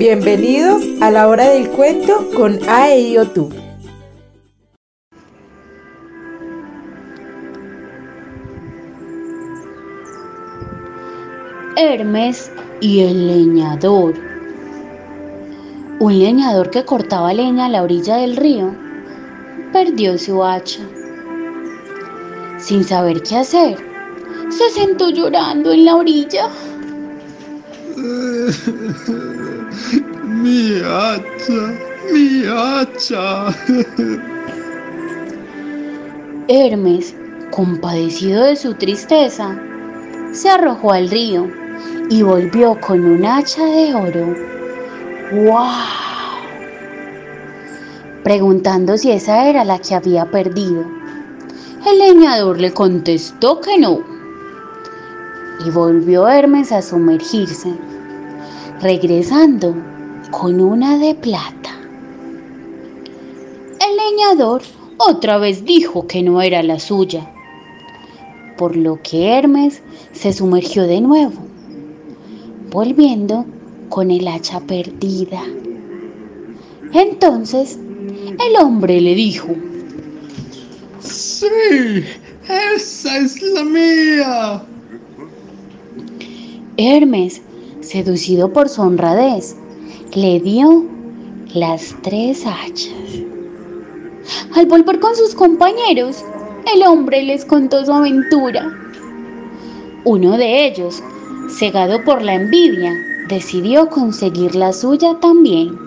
Bienvenidos a la hora del cuento con tú. Hermes y el leñador. Un leñador que cortaba leña a la orilla del río perdió su hacha. Sin saber qué hacer, se sentó llorando en la orilla. mi hacha, mi hacha. Hermes, compadecido de su tristeza, se arrojó al río y volvió con un hacha de oro. ¡Wow! Preguntando si esa era la que había perdido. El leñador le contestó que no. Y volvió Hermes a sumergirse, regresando con una de plata. El leñador otra vez dijo que no era la suya, por lo que Hermes se sumergió de nuevo, volviendo con el hacha perdida. Entonces el hombre le dijo, Sí, esa es la mía. Hermes, seducido por su honradez, le dio las tres hachas. Al volver con sus compañeros, el hombre les contó su aventura. Uno de ellos, cegado por la envidia, decidió conseguir la suya también.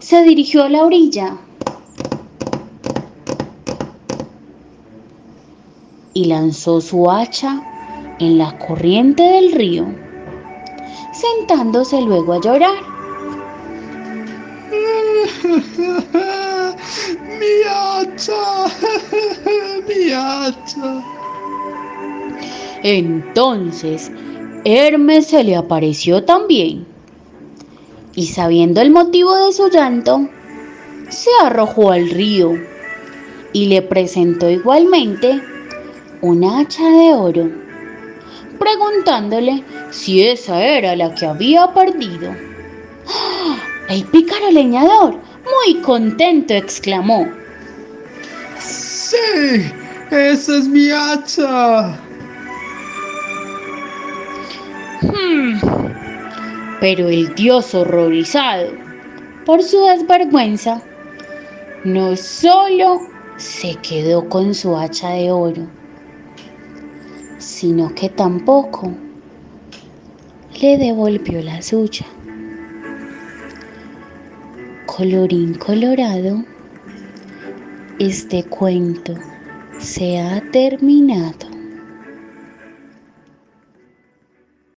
Se dirigió a la orilla y lanzó su hacha en la corriente del río, sentándose luego a llorar. mi hacha, mi hacha. Entonces, Hermes se le apareció también. Y sabiendo el motivo de su llanto, se arrojó al río y le presentó igualmente un hacha de oro, preguntándole si esa era la que había perdido. ¡Ah! El pícaro leñador, muy contento, exclamó. Sí, esa es mi hacha. Hmm. Pero el dios horrorizado por su desvergüenza no solo se quedó con su hacha de oro, sino que tampoco le devolvió la suya colorín colorado, este cuento se ha terminado.